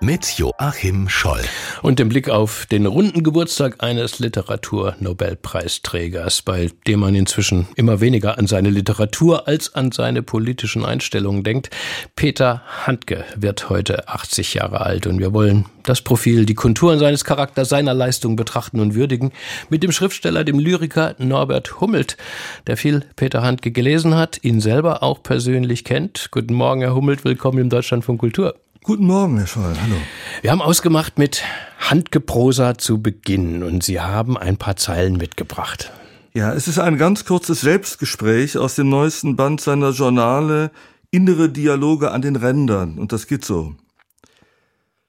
mit Joachim Scholl. Und im Blick auf den runden Geburtstag eines Literatur-Nobelpreisträgers, bei dem man inzwischen immer weniger an seine Literatur als an seine politischen Einstellungen denkt. Peter Handke wird heute 80 Jahre alt und wir wollen das Profil, die Konturen seines Charakters, seiner Leistung betrachten und würdigen mit dem Schriftsteller, dem Lyriker Norbert Hummelt, der viel Peter Handke gelesen hat, ihn selber auch persönlich kennt. Guten Morgen, Herr Hummelt, willkommen im Deutschland von Kultur. Guten Morgen, Herr Scholl. Hallo. Wir haben ausgemacht, mit Handgeprosa zu beginnen und Sie haben ein paar Zeilen mitgebracht. Ja, es ist ein ganz kurzes Selbstgespräch aus dem neuesten Band seiner Journale Innere Dialoge an den Rändern und das geht so.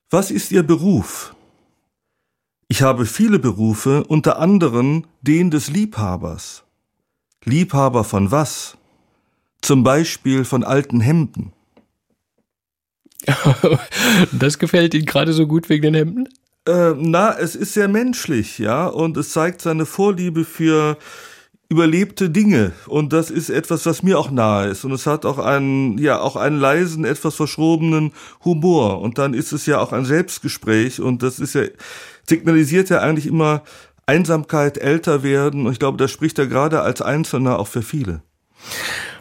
Was ist Ihr Beruf? Ich habe viele Berufe, unter anderem den des Liebhabers. Liebhaber von was? Zum Beispiel von alten Hemden. das gefällt Ihnen gerade so gut wegen den Hemden? Äh, na, es ist sehr menschlich, ja, und es zeigt seine Vorliebe für überlebte Dinge. Und das ist etwas, was mir auch nahe ist. Und es hat auch einen, ja, auch einen leisen, etwas verschrobenen Humor. Und dann ist es ja auch ein Selbstgespräch. Und das ist ja, signalisiert ja eigentlich immer Einsamkeit, älter werden. Und ich glaube, das spricht er gerade als Einzelner auch für viele.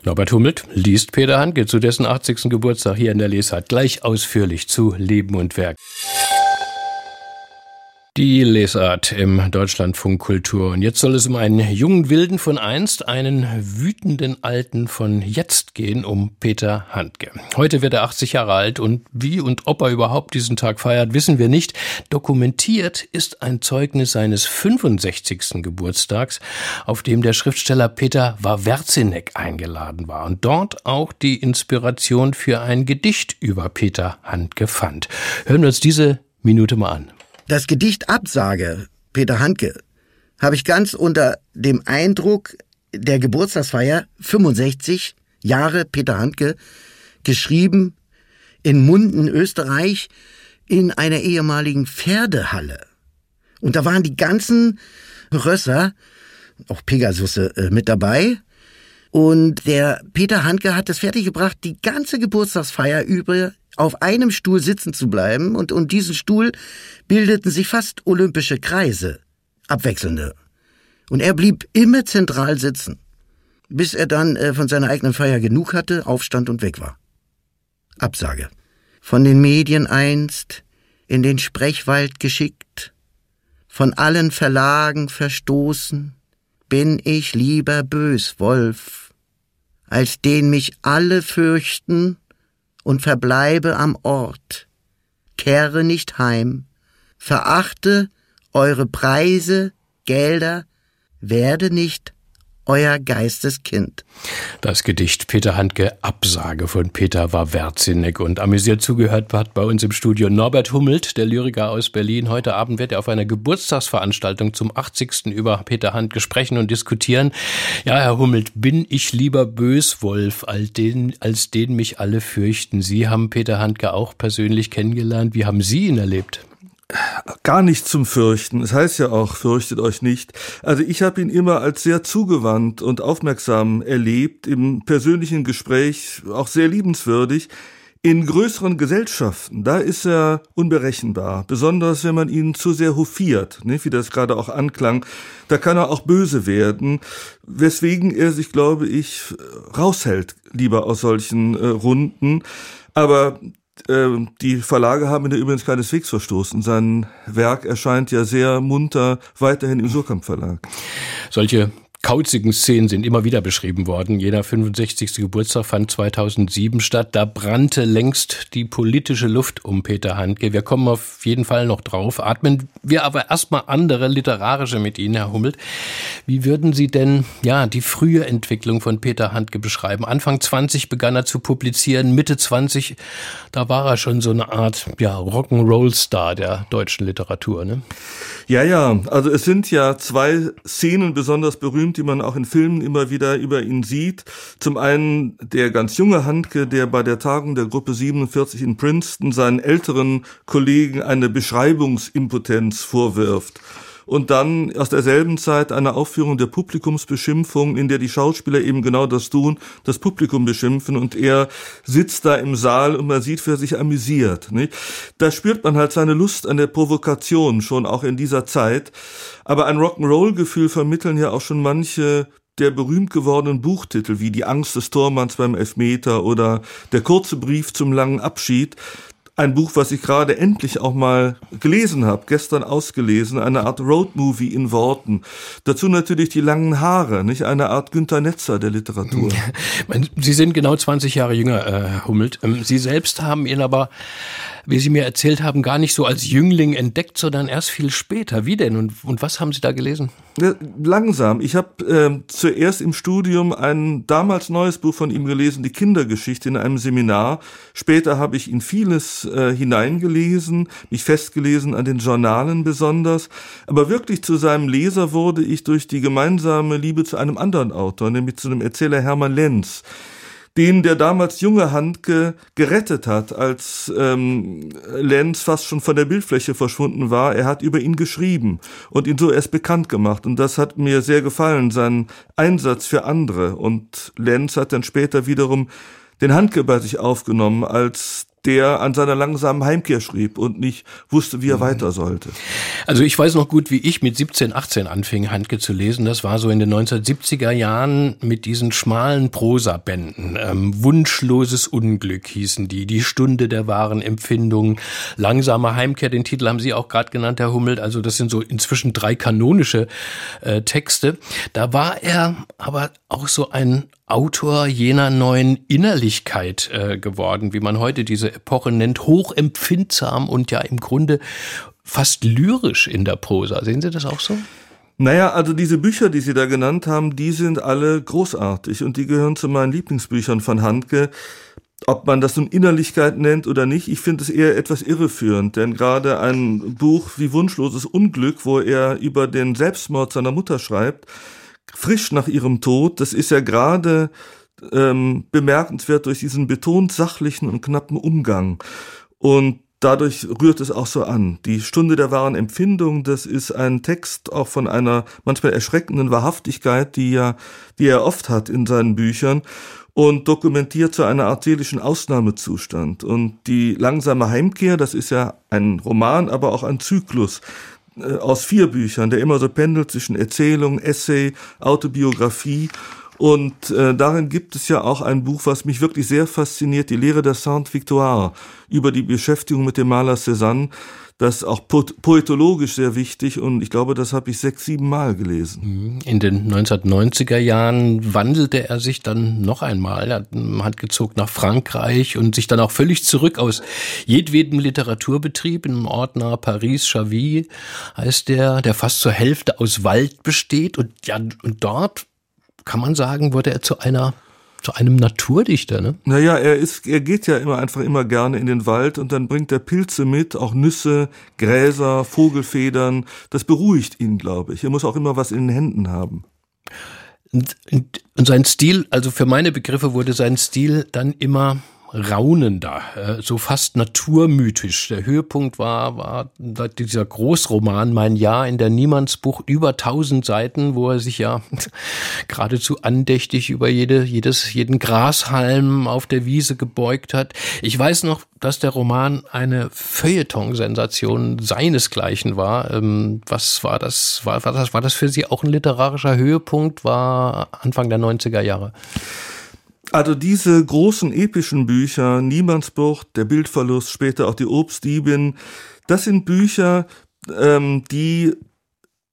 Norbert Hummelt liest Peter Handke zu dessen 80. Geburtstag hier in der Lesart gleich ausführlich zu Leben und Werk. Die Lesart im Deutschlandfunk Kultur. Und jetzt soll es um einen jungen Wilden von einst, einen wütenden Alten von jetzt gehen, um Peter Handke. Heute wird er 80 Jahre alt und wie und ob er überhaupt diesen Tag feiert, wissen wir nicht. Dokumentiert ist ein Zeugnis seines 65. Geburtstags, auf dem der Schriftsteller Peter Wawerzinek eingeladen war und dort auch die Inspiration für ein Gedicht über Peter Handke fand. Hören wir uns diese Minute mal an. Das Gedicht Absage, Peter Handke, habe ich ganz unter dem Eindruck der Geburtstagsfeier 65 Jahre Peter Handke geschrieben in Munden, Österreich, in einer ehemaligen Pferdehalle. Und da waren die ganzen Rösser, auch Pegasusse, äh, mit dabei. Und der Peter Handke hat es fertiggebracht, die ganze Geburtstagsfeier über auf einem Stuhl sitzen zu bleiben, und um diesen Stuhl bildeten sich fast olympische Kreise, abwechselnde. Und er blieb immer zentral sitzen, bis er dann äh, von seiner eigenen Feier genug hatte, aufstand und weg war. Absage. Von den Medien einst in den Sprechwald geschickt, von allen Verlagen verstoßen, bin ich lieber Böswolf, als den mich alle fürchten und verbleibe am Ort. Kehre nicht heim, verachte eure Preise, Gelder, werde nicht euer Geisteskind. Das Gedicht Peter Handke Absage von Peter Wawerzinek und amüsiert zugehört hat bei uns im Studio Norbert Hummelt, der Lyriker aus Berlin. Heute Abend wird er auf einer Geburtstagsveranstaltung zum 80. über Peter Handke sprechen und diskutieren. Ja, Herr Hummelt, bin ich lieber Böswolf als den, als den mich alle fürchten? Sie haben Peter Handke auch persönlich kennengelernt. Wie haben Sie ihn erlebt? Gar nicht zum Fürchten. Es heißt ja auch, fürchtet euch nicht. Also ich habe ihn immer als sehr zugewandt und aufmerksam erlebt, im persönlichen Gespräch auch sehr liebenswürdig. In größeren Gesellschaften, da ist er unberechenbar, besonders wenn man ihn zu sehr hofiert, ne, wie das gerade auch anklang, da kann er auch böse werden, weswegen er sich, glaube ich, raushält lieber aus solchen äh, Runden. Aber die Verlage haben ihn übrigens keineswegs verstoßen. Sein Werk erscheint ja sehr munter weiterhin im Surkamp Verlag. Solche kauzigen Szenen sind immer wieder beschrieben worden. Jeder 65. Geburtstag fand 2007 statt. Da brannte längst die politische Luft um Peter Handke. Wir kommen auf jeden Fall noch drauf. Atmen wir aber erstmal andere literarische mit Ihnen, Herr Hummelt. Wie würden Sie denn, ja, die frühe Entwicklung von Peter Handke beschreiben? Anfang 20 begann er zu publizieren. Mitte 20, da war er schon so eine Art, ja, Rock'n'Roll-Star der deutschen Literatur, ne? Ja, ja. Also es sind ja zwei Szenen besonders berühmt berühmt, die man auch in Filmen immer wieder über ihn sieht. Zum einen der ganz junge Handke, der bei der Tagung der Gruppe 47 in Princeton seinen älteren Kollegen eine Beschreibungsimpotenz vorwirft und dann aus derselben Zeit eine Aufführung der Publikumsbeschimpfung, in der die Schauspieler eben genau das tun, das Publikum beschimpfen und er sitzt da im Saal und man sieht, wie er sich amüsiert. Nicht? Da spürt man halt seine Lust an der Provokation schon auch in dieser Zeit. Aber ein Rock'n'Roll-Gefühl vermitteln ja auch schon manche der berühmt gewordenen Buchtitel wie Die Angst des Tormanns beim Elfmeter oder Der kurze Brief zum langen Abschied ein Buch, was ich gerade endlich auch mal gelesen habe, gestern ausgelesen, eine Art Roadmovie in Worten. Dazu natürlich die langen Haare, nicht eine Art Günter Netzer der Literatur. Sie sind genau 20 Jahre jünger, äh, Herr Hummelt. Ähm, Sie selbst haben ihn aber wie Sie mir erzählt haben, gar nicht so als Jüngling entdeckt, sondern erst viel später. Wie denn? Und, und was haben Sie da gelesen? Ja, langsam. Ich habe äh, zuerst im Studium ein damals neues Buch von ihm gelesen, die Kindergeschichte in einem Seminar. Später habe ich in vieles äh, hineingelesen, mich festgelesen an den Journalen besonders. Aber wirklich zu seinem Leser wurde ich durch die gemeinsame Liebe zu einem anderen Autor, nämlich zu dem Erzähler Hermann Lenz den der damals junge Handke gerettet hat, als ähm, Lenz fast schon von der Bildfläche verschwunden war. Er hat über ihn geschrieben und ihn so erst bekannt gemacht. Und das hat mir sehr gefallen, sein Einsatz für andere. Und Lenz hat dann später wiederum den Handke bei sich aufgenommen als der an seiner langsamen Heimkehr schrieb und nicht wusste, wie er mhm. weiter sollte. Also ich weiß noch gut, wie ich mit 17, 18 anfing, Handke zu lesen. Das war so in den 1970er Jahren mit diesen schmalen Prosabänden. Ähm, Wunschloses Unglück hießen die, die Stunde der wahren Empfindung, langsame Heimkehr, den Titel haben Sie auch gerade genannt, Herr Hummelt. Also das sind so inzwischen drei kanonische äh, Texte. Da war er aber auch so ein Autor jener neuen Innerlichkeit äh, geworden, wie man heute diese Epoche nennt, hochempfindsam und ja im Grunde fast lyrisch in der Prosa. Sehen Sie das auch so? Naja, also diese Bücher, die Sie da genannt haben, die sind alle großartig und die gehören zu meinen Lieblingsbüchern von Handke. Ob man das nun Innerlichkeit nennt oder nicht, ich finde es eher etwas irreführend, denn gerade ein Buch wie Wunschloses Unglück, wo er über den Selbstmord seiner Mutter schreibt, frisch nach ihrem Tod, das ist ja gerade ähm, bemerkenswert durch diesen betont sachlichen und knappen Umgang. Und dadurch rührt es auch so an. Die Stunde der wahren Empfindung, das ist ein Text auch von einer manchmal erschreckenden Wahrhaftigkeit, die ja, die er oft hat in seinen Büchern und dokumentiert so eine Art seelischen Ausnahmezustand. Und die langsame Heimkehr, das ist ja ein Roman, aber auch ein Zyklus, aus vier Büchern, der immer so pendelt zwischen Erzählung, Essay, Autobiografie. Und äh, darin gibt es ja auch ein Buch, was mich wirklich sehr fasziniert, die Lehre der Sainte-Victoire, über die Beschäftigung mit dem Maler Cézanne. Das ist auch poetologisch sehr wichtig und ich glaube, das habe ich sechs, sieben Mal gelesen. Mhm. In den 1990er Jahren wandelte er sich dann noch einmal. Er hat gezogen nach Frankreich und sich dann auch völlig zurück aus jedwedem Literaturbetrieb im Ordner Paris Chavy heißt der, der fast zur Hälfte aus Wald besteht und ja, und dort kann man sagen, wurde er zu einer zu einem Naturdichter, ne? Naja, er ist, er geht ja immer einfach immer gerne in den Wald und dann bringt er Pilze mit, auch Nüsse, Gräser, Vogelfedern. Das beruhigt ihn, glaube ich. Er muss auch immer was in den Händen haben. Und, und, und sein Stil, also für meine Begriffe wurde sein Stil dann immer raunender, äh, so fast naturmythisch. Der Höhepunkt war, war dieser Großroman Mein Jahr in der Niemandsbuch über tausend Seiten, wo er sich ja geradezu andächtig über jede, jedes, jeden Grashalm auf der Wiese gebeugt hat. Ich weiß noch, dass der Roman eine Feuilleton-Sensation seinesgleichen war. Ähm, was war das? War, war das? war das für Sie auch ein literarischer Höhepunkt? War Anfang der 90er Jahre? Also diese großen epischen Bücher, Niemandsbucht, der Bildverlust, später auch die Obstdiebin, das sind Bücher, ähm, die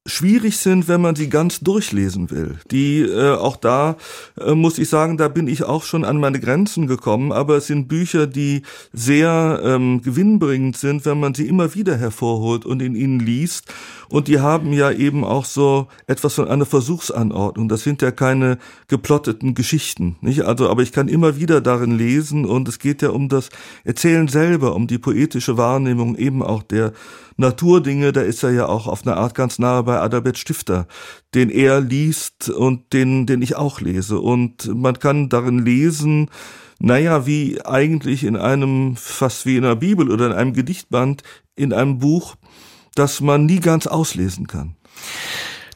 schwierig sind, wenn man sie ganz durchlesen will. Die äh, auch da äh, muss ich sagen, da bin ich auch schon an meine Grenzen gekommen, aber es sind Bücher, die sehr ähm, gewinnbringend sind, wenn man sie immer wieder hervorholt und in ihnen liest und die haben ja eben auch so etwas von einer Versuchsanordnung. Das sind ja keine geplotteten Geschichten, nicht? Also, aber ich kann immer wieder darin lesen und es geht ja um das Erzählen selber, um die poetische Wahrnehmung eben auch der Naturdinge. Da ist er ja auch auf eine Art ganz nahe bei Adalbert Stifter, den er liest und den, den ich auch lese. Und man kann darin lesen, naja, wie eigentlich in einem, fast wie in einer Bibel oder in einem Gedichtband, in einem Buch, das man nie ganz auslesen kann.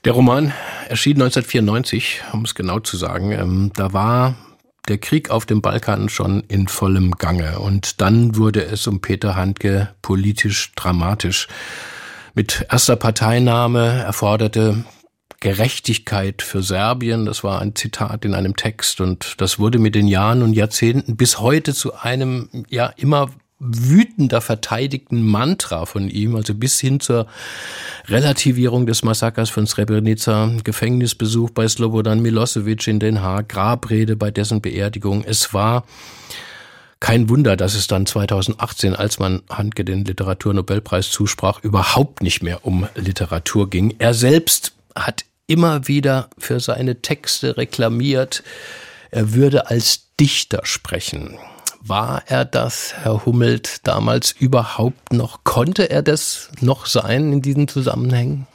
Der Roman erschien 1994, um es genau zu sagen. Ähm, da war der Krieg auf dem Balkan schon in vollem Gange. Und dann wurde es um Peter Handke politisch dramatisch. Mit erster Parteinahme erforderte Gerechtigkeit für Serbien. Das war ein Zitat in einem Text und das wurde mit den Jahren und Jahrzehnten bis heute zu einem ja immer wütender verteidigten Mantra von ihm, also bis hin zur Relativierung des Massakers von Srebrenica, Gefängnisbesuch bei Slobodan Milosevic in Den Haag, Grabrede bei dessen Beerdigung. Es war kein Wunder, dass es dann 2018, als man Handke den Literaturnobelpreis zusprach, überhaupt nicht mehr um Literatur ging. Er selbst hat immer wieder für seine Texte reklamiert, er würde als Dichter sprechen. War er das, Herr Hummelt, damals überhaupt noch? Konnte er das noch sein in diesen Zusammenhängen?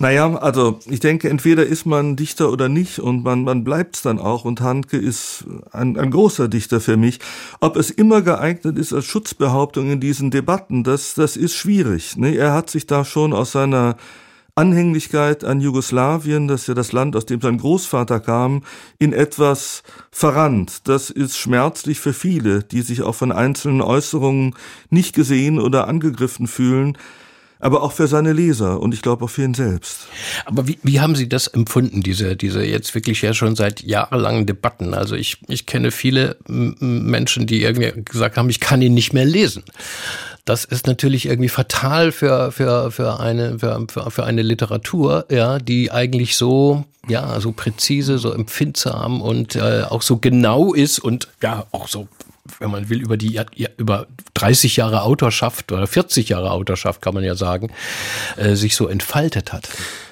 Naja, also ich denke, entweder ist man Dichter oder nicht und man, man bleibt's dann auch und Handke ist ein, ein großer Dichter für mich. Ob es immer geeignet ist als Schutzbehauptung in diesen Debatten, das, das ist schwierig. Ne? Er hat sich da schon aus seiner Anhänglichkeit an Jugoslawien, das ist ja das Land, aus dem sein Großvater kam, in etwas verrannt. Das ist schmerzlich für viele, die sich auch von einzelnen Äußerungen nicht gesehen oder angegriffen fühlen aber auch für seine Leser und ich glaube auch für ihn selbst. Aber wie, wie haben Sie das empfunden, diese, diese jetzt wirklich ja schon seit jahrelangen Debatten? Also ich, ich kenne viele Menschen, die irgendwie gesagt haben, ich kann ihn nicht mehr lesen. Das ist natürlich irgendwie fatal für, für, für, eine, für, für eine Literatur, ja, die eigentlich so, ja, so präzise, so empfindsam und äh, auch so genau ist und ja, auch so wenn man will, über die über 30 Jahre Autorschaft oder 40 Jahre Autorschaft kann man ja sagen, äh, sich so entfaltet hat.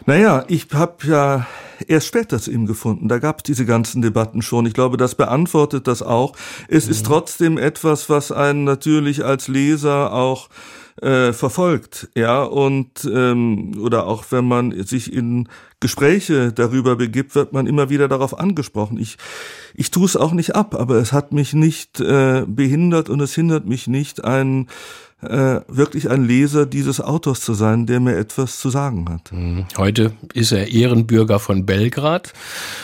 Naja, ich habe ja erst später zu ihm gefunden. Da gab es diese ganzen Debatten schon. Ich glaube, das beantwortet das auch. Es mhm. ist trotzdem etwas, was einen natürlich als Leser auch äh, verfolgt, ja, und ähm, oder auch wenn man sich in Gespräche darüber begibt, wird man immer wieder darauf angesprochen. Ich, ich tue es auch nicht ab, aber es hat mich nicht äh, behindert und es hindert mich nicht, ein äh, wirklich ein Leser dieses Autors zu sein, der mir etwas zu sagen hat. Mhm. Heute ist er Ehrenbürger von Belgrad.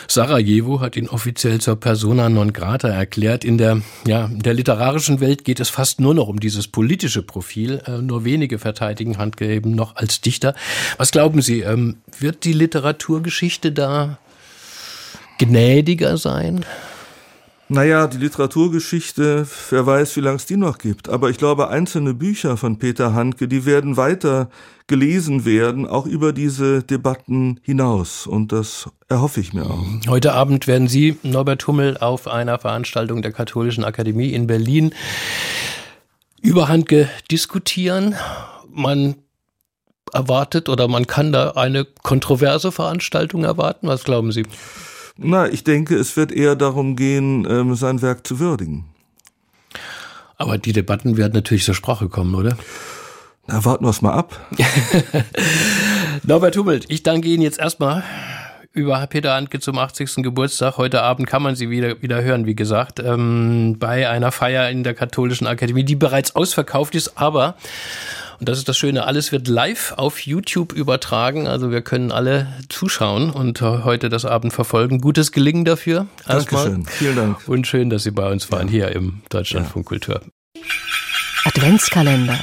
Sarajevo hat ihn offiziell zur Persona non grata erklärt. In der, ja, in der literarischen Welt geht es fast nur noch um dieses politische Profil. Äh, nur wenige verteidigen Handke eben noch als Dichter. Was glauben Sie, ähm, wird die Literaturgeschichte da gnädiger sein? Naja, die Literaturgeschichte, wer weiß, wie lange es die noch gibt. Aber ich glaube, einzelne Bücher von Peter Handke, die werden weiter gelesen werden, auch über diese Debatten hinaus. Und das erhoffe ich mir auch. Heute Abend werden Sie, Norbert Hummel, auf einer Veranstaltung der Katholischen Akademie in Berlin über Handke diskutieren. Man erwartet oder man kann da eine kontroverse Veranstaltung erwarten. Was glauben Sie? Na, ich denke, es wird eher darum gehen, ähm, sein Werk zu würdigen. Aber die Debatten werden natürlich zur Sprache kommen, oder? Na, warten wir es mal ab. Norbert Hummelt, ich danke Ihnen jetzt erstmal über Peter Handke zum 80. Geburtstag. Heute Abend kann man sie wieder, wieder hören, wie gesagt, ähm, bei einer Feier in der Katholischen Akademie, die bereits ausverkauft ist, aber und das ist das Schöne, alles wird live auf YouTube übertragen. Also wir können alle zuschauen und heute das Abend verfolgen. Gutes Gelingen dafür. Dankeschön. Vielen Dank. Und schön, dass Sie bei uns waren ja. hier im Deutschlandfunk Kultur. Adventskalender.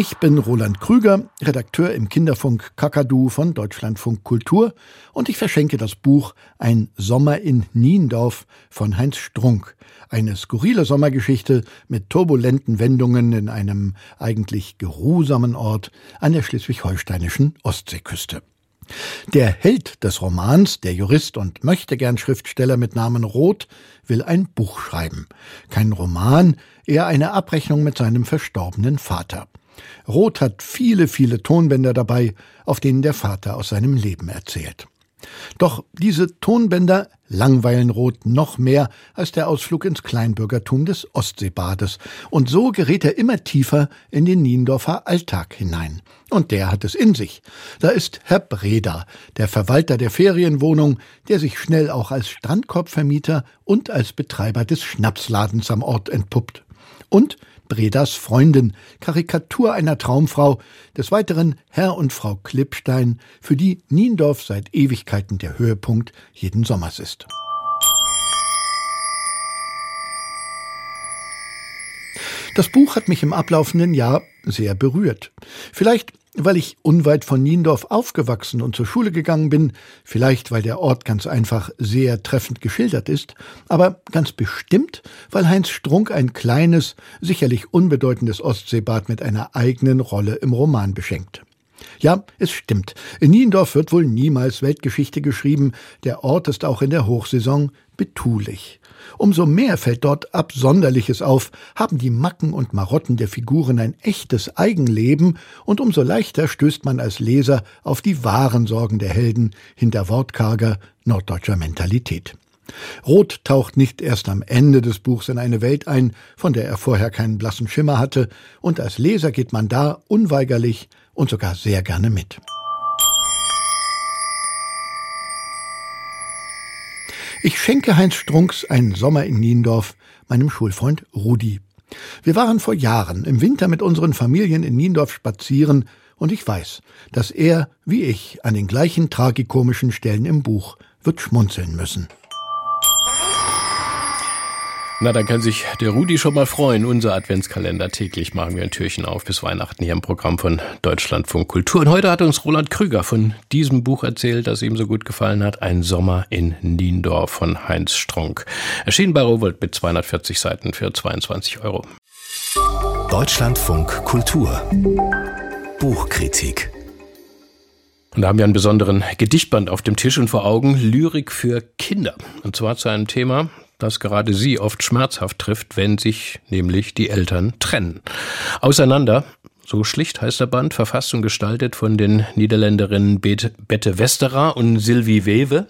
Ich bin Roland Krüger, Redakteur im Kinderfunk Kakadu von Deutschlandfunk Kultur und ich verschenke das Buch Ein Sommer in Niendorf von Heinz Strunk. Eine skurrile Sommergeschichte mit turbulenten Wendungen in einem eigentlich geruhsamen Ort an der schleswig-holsteinischen Ostseeküste. Der Held des Romans, der Jurist und möchte gern Schriftsteller mit Namen Roth, will ein Buch schreiben. Kein Roman, eher eine Abrechnung mit seinem verstorbenen Vater. Roth hat viele, viele Tonbänder dabei, auf denen der Vater aus seinem Leben erzählt. Doch diese Tonbänder langweilen Roth noch mehr als der Ausflug ins Kleinbürgertum des Ostseebades. Und so gerät er immer tiefer in den Niendorfer Alltag hinein. Und der hat es in sich. Da ist Herr Breda, der Verwalter der Ferienwohnung, der sich schnell auch als Strandkorbvermieter und als Betreiber des Schnapsladens am Ort entpuppt. Und Bredas Freundin, Karikatur einer Traumfrau, des Weiteren Herr und Frau Klippstein, für die Niendorf seit Ewigkeiten der Höhepunkt jeden Sommers ist. Das Buch hat mich im ablaufenden Jahr sehr berührt. Vielleicht weil ich unweit von Niendorf aufgewachsen und zur Schule gegangen bin, vielleicht weil der Ort ganz einfach sehr treffend geschildert ist, aber ganz bestimmt, weil Heinz Strunk ein kleines, sicherlich unbedeutendes Ostseebad mit einer eigenen Rolle im Roman beschenkt. Ja, es stimmt. In Niendorf wird wohl niemals Weltgeschichte geschrieben. Der Ort ist auch in der Hochsaison betulich. Umso mehr fällt dort Absonderliches auf, haben die Macken und Marotten der Figuren ein echtes Eigenleben, und umso leichter stößt man als Leser auf die wahren Sorgen der Helden hinter wortkarger norddeutscher Mentalität. Roth taucht nicht erst am Ende des Buchs in eine Welt ein, von der er vorher keinen blassen Schimmer hatte, und als Leser geht man da unweigerlich und sogar sehr gerne mit. Ich schenke Heinz Strunks einen Sommer in Niendorf meinem Schulfreund Rudi. Wir waren vor Jahren im Winter mit unseren Familien in Niendorf spazieren und ich weiß, dass er, wie ich, an den gleichen tragikomischen Stellen im Buch wird schmunzeln müssen. Na, dann kann sich der Rudi schon mal freuen. Unser Adventskalender täglich machen wir ein Türchen auf bis Weihnachten hier im Programm von Deutschlandfunk Kultur. Und heute hat uns Roland Krüger von diesem Buch erzählt, das ihm so gut gefallen hat. Ein Sommer in Niendorf von Heinz Strunk. Erschienen bei Rowold mit 240 Seiten für 22 Euro. Deutschlandfunk Kultur. Buchkritik. Und da haben wir einen besonderen Gedichtband auf dem Tisch und vor Augen Lyrik für Kinder. Und zwar zu einem Thema, das gerade sie oft schmerzhaft trifft, wenn sich nämlich die Eltern trennen. Auseinander, so schlicht heißt der Band, verfasst und gestaltet von den Niederländerinnen Bette Westerer und Sylvie Wewe.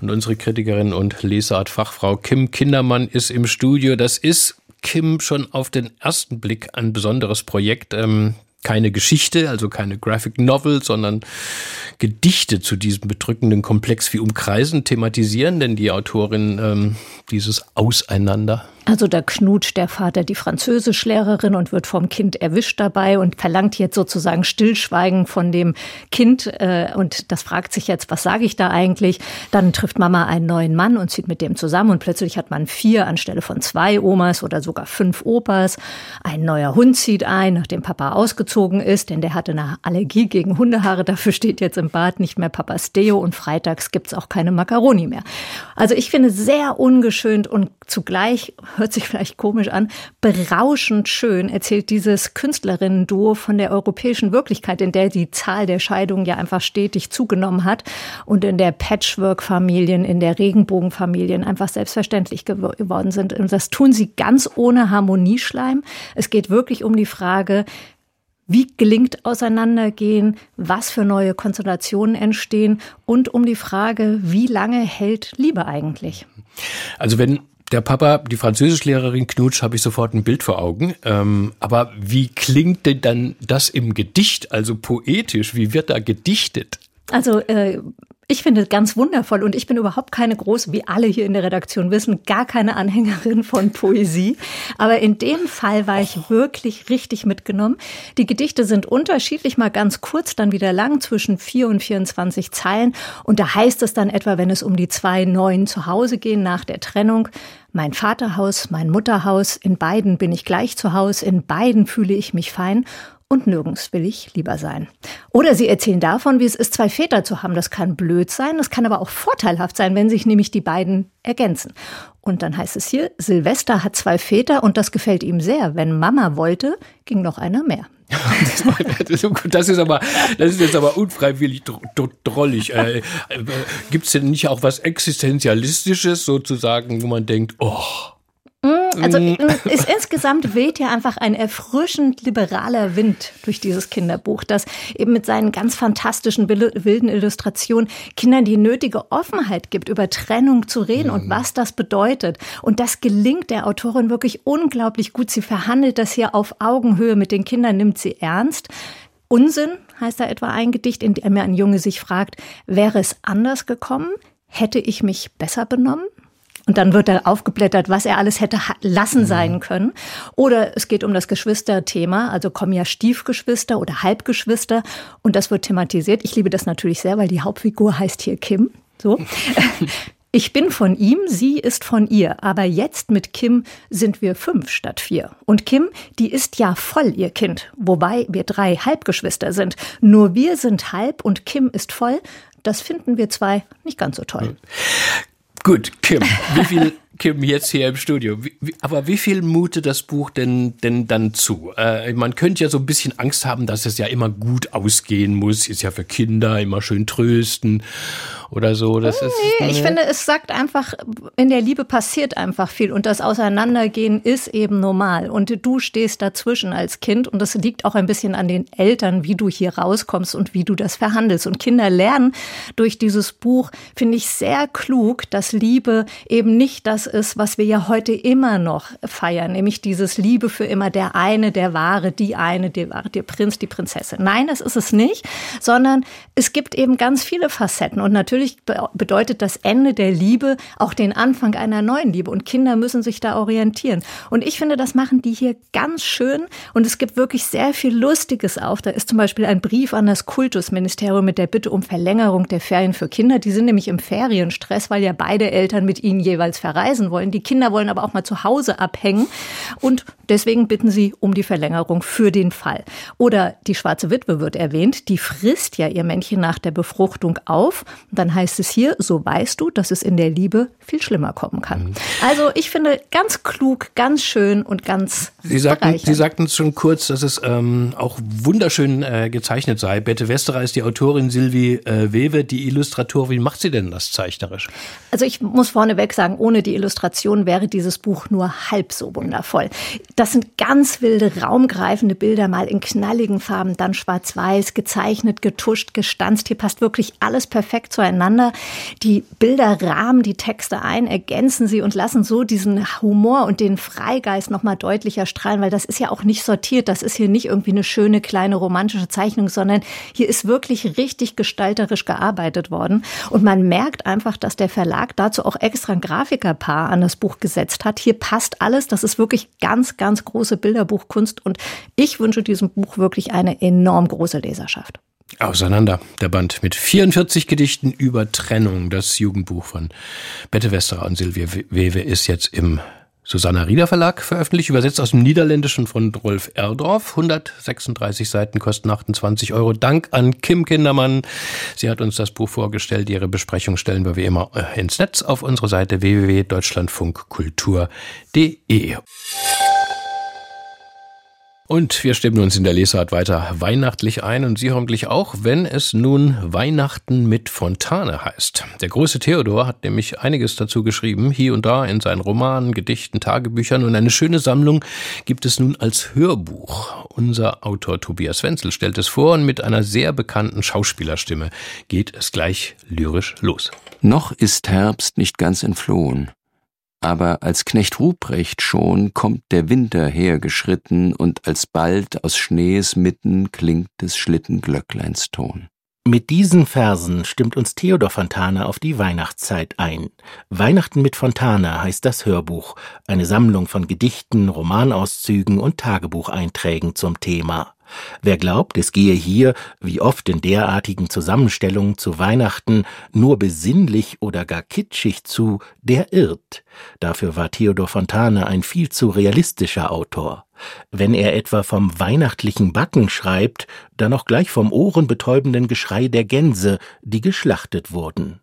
Und unsere Kritikerin und Lesart-Fachfrau Kim Kindermann ist im Studio. Das ist Kim schon auf den ersten Blick ein besonderes Projekt. Ähm, keine Geschichte, also keine Graphic Novel, sondern Gedichte zu diesem bedrückenden Komplex wie umkreisen, thematisieren denn die Autorin ähm, dieses Auseinander? Also da knutscht der Vater die Französischlehrerin und wird vom Kind erwischt dabei und verlangt jetzt sozusagen Stillschweigen von dem Kind. Äh, und das fragt sich jetzt, was sage ich da eigentlich? Dann trifft Mama einen neuen Mann und zieht mit dem zusammen und plötzlich hat man vier anstelle von zwei Omas oder sogar fünf Opas. Ein neuer Hund zieht ein, nachdem Papa ausgezogen ist, denn der hatte eine Allergie gegen Hundehaare. Dafür steht jetzt im Bad nicht mehr Papas Deo und freitags gibt's auch keine Macaroni mehr. Also ich finde sehr ungeschönt und zugleich hört sich vielleicht komisch an, berauschend schön erzählt dieses Künstlerinnen-Duo von der europäischen Wirklichkeit, in der die Zahl der Scheidungen ja einfach stetig zugenommen hat und in der Patchwork-Familien, in der Regenbogen-Familien einfach selbstverständlich geworden sind. Und das tun sie ganz ohne Harmonieschleim. Es geht wirklich um die Frage, wie gelingt Auseinandergehen, was für neue Konstellationen entstehen und um die Frage, wie lange hält Liebe eigentlich? Also wenn der Papa, die Französischlehrerin Knutsch, habe ich sofort ein Bild vor Augen. Ähm, aber wie klingt denn dann das im Gedicht, also poetisch? Wie wird da gedichtet? Also äh, ich finde es ganz wundervoll und ich bin überhaupt keine große, wie alle hier in der Redaktion wissen, gar keine Anhängerin von Poesie. Aber in dem Fall war ich wirklich richtig mitgenommen. Die Gedichte sind unterschiedlich, mal ganz kurz, dann wieder lang, zwischen 4 und 24 Zeilen. Und da heißt es dann etwa, wenn es um die zwei neuen zu Hause gehen nach der Trennung, mein Vaterhaus, mein Mutterhaus, in beiden bin ich gleich zu Hause, in beiden fühle ich mich fein und nirgends will ich lieber sein. Oder sie erzählen davon, wie es ist, zwei Väter zu haben. Das kann blöd sein, das kann aber auch vorteilhaft sein, wenn sich nämlich die beiden ergänzen. Und dann heißt es hier, Silvester hat zwei Väter und das gefällt ihm sehr. Wenn Mama wollte, ging noch einer mehr. das ist aber, das ist jetzt aber unfreiwillig drollig. Äh, äh, Gibt es denn nicht auch was Existenzialistisches sozusagen, wo man denkt, oh, also mm. ist, insgesamt weht ja einfach ein erfrischend liberaler Wind durch dieses Kinderbuch, das eben mit seinen ganz fantastischen wilden Illustrationen Kindern die nötige Offenheit gibt, über Trennung zu reden und was das bedeutet. Und das gelingt der Autorin wirklich unglaublich gut. Sie verhandelt das hier auf Augenhöhe mit den Kindern, nimmt sie ernst. Unsinn heißt da etwa ein Gedicht, in dem ein Junge sich fragt, wäre es anders gekommen? Hätte ich mich besser benommen? Und dann wird da aufgeblättert, was er alles hätte lassen sein können. Oder es geht um das Geschwisterthema, also kommen ja Stiefgeschwister oder Halbgeschwister und das wird thematisiert. Ich liebe das natürlich sehr, weil die Hauptfigur heißt hier Kim. So. Ich bin von ihm, sie ist von ihr. Aber jetzt mit Kim sind wir fünf statt vier. Und Kim, die ist ja voll ihr Kind. Wobei wir drei Halbgeschwister sind. Nur wir sind halb und Kim ist voll. Das finden wir zwei nicht ganz so toll. Gut, Kim, wie viel Kim jetzt hier im Studio. Wie, wie, aber wie viel mutet das Buch denn, denn dann zu? Äh, man könnte ja so ein bisschen Angst haben, dass es ja immer gut ausgehen muss. Ist ja für Kinder immer schön trösten oder so. Das ist, nee, ich finde, es sagt einfach, in der Liebe passiert einfach viel und das Auseinandergehen ist eben normal. Und du stehst dazwischen als Kind und das liegt auch ein bisschen an den Eltern, wie du hier rauskommst und wie du das verhandelst. Und Kinder lernen durch dieses Buch, finde ich sehr klug, dass Liebe eben nicht das ist, was wir ja heute immer noch feiern, nämlich dieses Liebe für immer der eine, der wahre, die eine, der wahre, der Prinz, die Prinzessin. Nein, das ist es nicht, sondern es gibt eben ganz viele Facetten und natürlich natürlich bedeutet das Ende der Liebe auch den Anfang einer neuen Liebe. Und Kinder müssen sich da orientieren. Und ich finde, das machen die hier ganz schön. Und es gibt wirklich sehr viel Lustiges auf. Da ist zum Beispiel ein Brief an das Kultusministerium mit der Bitte um Verlängerung der Ferien für Kinder. Die sind nämlich im Ferienstress, weil ja beide Eltern mit ihnen jeweils verreisen wollen. Die Kinder wollen aber auch mal zu Hause abhängen. Und deswegen bitten sie um die Verlängerung für den Fall. Oder die schwarze Witwe wird erwähnt. Die frisst ja ihr Männchen nach der Befruchtung auf. Dann dann heißt es hier, so weißt du, dass es in der Liebe viel schlimmer kommen kann. Mhm. Also ich finde ganz klug, ganz schön und ganz Sie sagten, Sie sagten schon kurz, dass es ähm, auch wunderschön äh, gezeichnet sei. Bette Westerer ist die Autorin, Silvi äh, Wewe die Illustratorin. Wie macht sie denn das zeichnerisch? Also ich muss vorneweg sagen, ohne die Illustration wäre dieses Buch nur halb so wundervoll. Das sind ganz wilde, raumgreifende Bilder, mal in knalligen Farben, dann schwarz-weiß, gezeichnet, getuscht, gestanzt. Hier passt wirklich alles perfekt zueinander. Die Bilder rahmen die Texte ein, ergänzen sie und lassen so diesen Humor und den Freigeist nochmal deutlicher strahlen, weil das ist ja auch nicht sortiert. Das ist hier nicht irgendwie eine schöne kleine romantische Zeichnung, sondern hier ist wirklich richtig gestalterisch gearbeitet worden. Und man merkt einfach, dass der Verlag dazu auch extra ein Grafikerpaar an das Buch gesetzt hat. Hier passt alles. Das ist wirklich ganz, ganz große Bilderbuchkunst. Und ich wünsche diesem Buch wirklich eine enorm große Leserschaft. Auseinander, der Band mit 44 Gedichten über Trennung. Das Jugendbuch von Bette Westerer und Silvia Wewe ist jetzt im Susanna Rieder Verlag veröffentlicht, übersetzt aus dem Niederländischen von Rolf Erdorf. 136 Seiten kosten 28 Euro. Dank an Kim Kindermann. Sie hat uns das Buch vorgestellt. Ihre Besprechung stellen wir wie immer äh, ins Netz auf unsere Seite www.deutschlandfunkkultur.de. Und wir stimmen uns in der Lesart weiter weihnachtlich ein und Sie hoffentlich auch, wenn es nun Weihnachten mit Fontane heißt. Der große Theodor hat nämlich einiges dazu geschrieben, hier und da in seinen Romanen, Gedichten, Tagebüchern und eine schöne Sammlung gibt es nun als Hörbuch. Unser Autor Tobias Wenzel stellt es vor und mit einer sehr bekannten Schauspielerstimme geht es gleich lyrisch los. Noch ist Herbst nicht ganz entflohen aber als Knecht Ruprecht schon kommt der Winter hergeschritten und alsbald aus Schnees mitten klingt des Schlittenglöckleins Ton. Mit diesen Versen stimmt uns Theodor Fontane auf die Weihnachtszeit ein. Weihnachten mit Fontane heißt das Hörbuch, eine Sammlung von Gedichten, Romanauszügen und Tagebucheinträgen zum Thema. Wer glaubt, es gehe hier, wie oft in derartigen Zusammenstellungen zu Weihnachten, nur besinnlich oder gar kitschig zu, der irrt. Dafür war Theodor Fontane ein viel zu realistischer Autor. Wenn er etwa vom weihnachtlichen Backen schreibt, dann auch gleich vom ohrenbetäubenden Geschrei der Gänse, die geschlachtet wurden.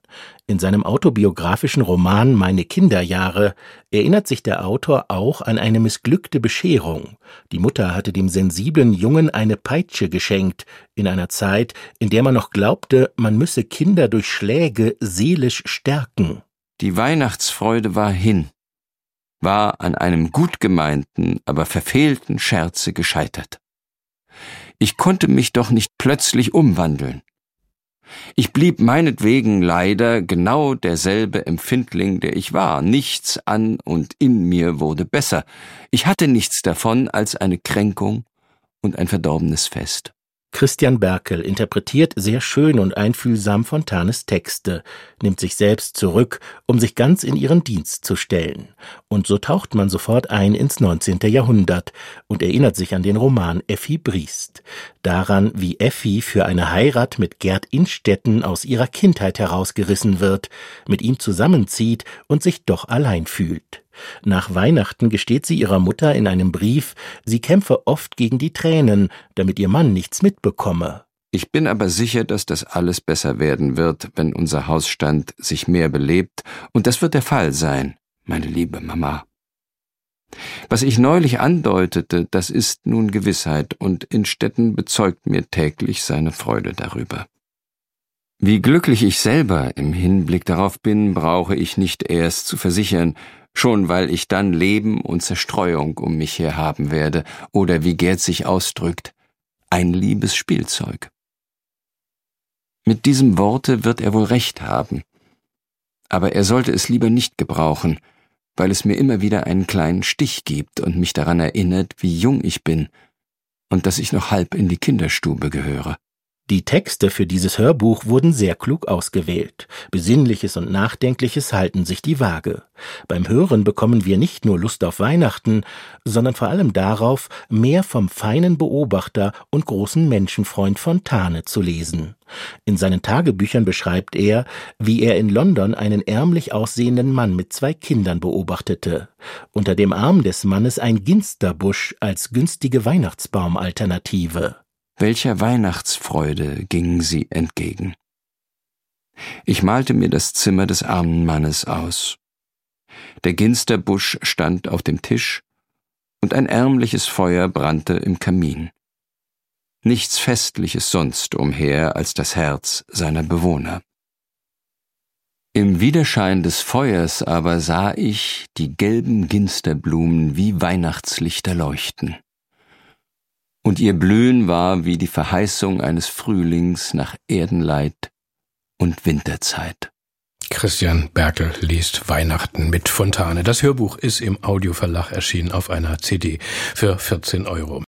In seinem autobiografischen Roman Meine Kinderjahre erinnert sich der Autor auch an eine missglückte Bescherung. Die Mutter hatte dem sensiblen Jungen eine Peitsche geschenkt, in einer Zeit, in der man noch glaubte, man müsse Kinder durch Schläge seelisch stärken. Die Weihnachtsfreude war hin war an einem gut gemeinten, aber verfehlten Scherze gescheitert. Ich konnte mich doch nicht plötzlich umwandeln. Ich blieb meinetwegen leider genau derselbe Empfindling, der ich war. Nichts an und in mir wurde besser. Ich hatte nichts davon als eine Kränkung und ein verdorbenes Fest. Christian Berkel interpretiert sehr schön und einfühlsam Fontanes Texte, nimmt sich selbst zurück, um sich ganz in ihren Dienst zu stellen. Und so taucht man sofort ein ins 19. Jahrhundert und erinnert sich an den Roman Effi Briest. Daran, wie Effi für eine Heirat mit Gerd Innstetten aus ihrer Kindheit herausgerissen wird, mit ihm zusammenzieht und sich doch allein fühlt. Nach Weihnachten gesteht sie ihrer Mutter in einem Brief, sie kämpfe oft gegen die Tränen, damit ihr Mann nichts mitbekomme. Ich bin aber sicher, dass das alles besser werden wird, wenn unser Hausstand sich mehr belebt, und das wird der Fall sein, meine liebe Mama. Was ich neulich andeutete, das ist nun Gewissheit, und Innstetten bezeugt mir täglich seine Freude darüber. Wie glücklich ich selber im Hinblick darauf bin, brauche ich nicht erst zu versichern, schon weil ich dann Leben und Zerstreuung um mich her haben werde, oder wie Gerd sich ausdrückt, ein liebes Spielzeug. Mit diesem Worte wird er wohl recht haben, aber er sollte es lieber nicht gebrauchen, weil es mir immer wieder einen kleinen Stich gibt und mich daran erinnert, wie jung ich bin und dass ich noch halb in die Kinderstube gehöre. Die Texte für dieses Hörbuch wurden sehr klug ausgewählt. Besinnliches und Nachdenkliches halten sich die Waage. Beim Hören bekommen wir nicht nur Lust auf Weihnachten, sondern vor allem darauf, mehr vom feinen Beobachter und großen Menschenfreund Fontane zu lesen. In seinen Tagebüchern beschreibt er, wie er in London einen ärmlich aussehenden Mann mit zwei Kindern beobachtete. Unter dem Arm des Mannes ein Ginsterbusch als günstige Weihnachtsbaumalternative. Welcher Weihnachtsfreude gingen sie entgegen. Ich malte mir das Zimmer des armen Mannes aus. Der Ginsterbusch stand auf dem Tisch, und ein ärmliches Feuer brannte im Kamin. Nichts Festliches sonst umher als das Herz seiner Bewohner. Im Widerschein des Feuers aber sah ich die gelben Ginsterblumen wie Weihnachtslichter leuchten und ihr Blühen war wie die Verheißung eines Frühlings nach Erdenleid und Winterzeit. Christian Berkel liest Weihnachten mit Fontane. Das Hörbuch ist im Audioverlag erschienen auf einer CD für 14 Euro.